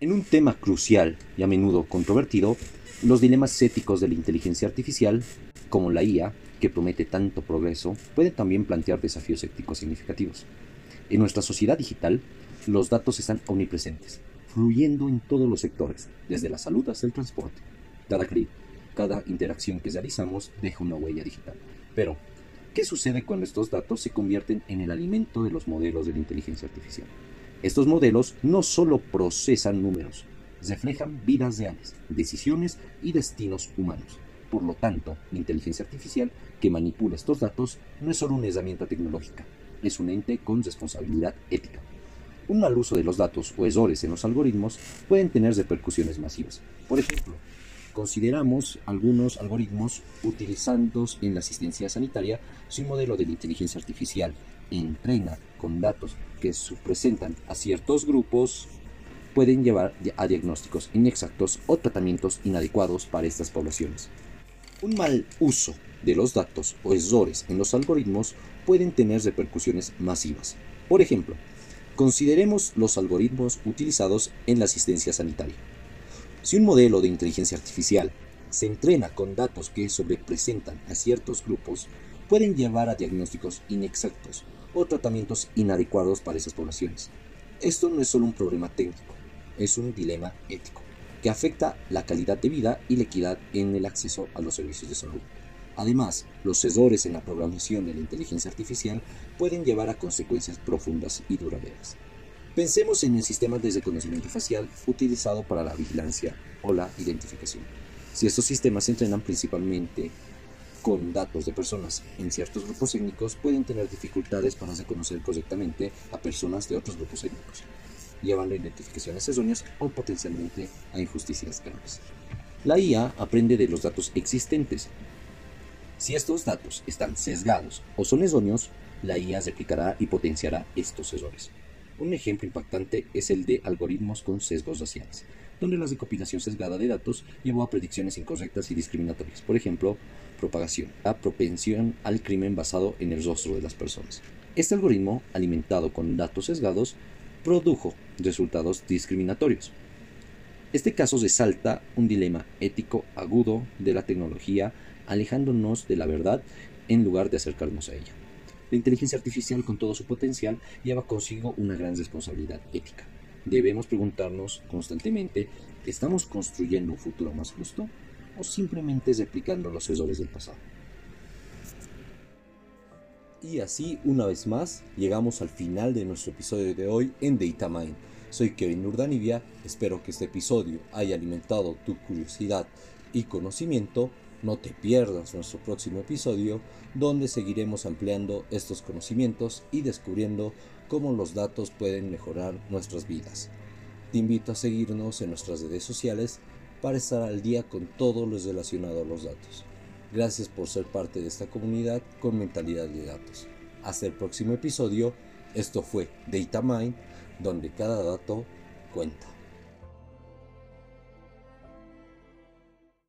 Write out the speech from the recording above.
En un tema crucial y a menudo controvertido, los dilemas éticos de la inteligencia artificial, como la IA, que promete tanto progreso, pueden también plantear desafíos éticos significativos. En nuestra sociedad digital, los datos están omnipresentes, fluyendo en todos los sectores, desde la salud hasta el transporte. Cada clic, cada interacción que realizamos deja una huella digital. Pero, ¿qué sucede cuando estos datos se convierten en el alimento de los modelos de la inteligencia artificial? Estos modelos no solo procesan números, reflejan vidas reales, decisiones y destinos humanos. Por lo tanto, la inteligencia artificial que manipula estos datos no es solo una herramienta tecnológica, es un ente con responsabilidad ética. Un mal uso de los datos o errores en los algoritmos pueden tener repercusiones masivas. Por ejemplo, consideramos algunos algoritmos utilizados en la asistencia sanitaria si un modelo de inteligencia artificial entrena con datos que presentan a ciertos grupos pueden llevar a diagnósticos inexactos o tratamientos inadecuados para estas poblaciones. Un mal uso de los datos o errores en los algoritmos pueden tener repercusiones masivas. Por ejemplo, consideremos los algoritmos utilizados en la asistencia sanitaria. Si un modelo de inteligencia artificial se entrena con datos que sobrepresentan a ciertos grupos, pueden llevar a diagnósticos inexactos o tratamientos inadecuados para esas poblaciones. Esto no es solo un problema técnico, es un dilema ético que afecta la calidad de vida y la equidad en el acceso a los servicios de salud. Además, los errores en la programación de la inteligencia artificial pueden llevar a consecuencias profundas y duraderas. Pensemos en el sistema de reconocimiento facial utilizado para la vigilancia o la identificación. Si estos sistemas se entrenan principalmente con datos de personas en ciertos grupos étnicos, pueden tener dificultades para reconocer correctamente a personas de otros grupos étnicos, llevando a identificaciones erróneas o potencialmente a injusticias graves. La IA aprende de los datos existentes si estos datos están sesgados o son erróneos, la IA replicará y potenciará estos errores. Un ejemplo impactante es el de algoritmos con sesgos raciales, donde la recopilación sesgada de datos llevó a predicciones incorrectas y discriminatorias. Por ejemplo, propagación, la propensión al crimen basado en el rostro de las personas. Este algoritmo, alimentado con datos sesgados, produjo resultados discriminatorios. Este caso resalta un dilema ético agudo de la tecnología alejándonos de la verdad en lugar de acercarnos a ella. La inteligencia artificial con todo su potencial lleva consigo una gran responsabilidad ética. Debemos preguntarnos constantemente, ¿estamos construyendo un futuro más justo o simplemente replicando los errores del pasado? Y así, una vez más, llegamos al final de nuestro episodio de hoy en DataMind. Soy Kevin Urdanibia, espero que este episodio haya alimentado tu curiosidad y conocimiento no te pierdas nuestro próximo episodio donde seguiremos ampliando estos conocimientos y descubriendo cómo los datos pueden mejorar nuestras vidas. Te invito a seguirnos en nuestras redes sociales para estar al día con todo lo relacionado a los datos. Gracias por ser parte de esta comunidad con mentalidad de datos. Hasta el próximo episodio. Esto fue Data Mind, donde cada dato cuenta.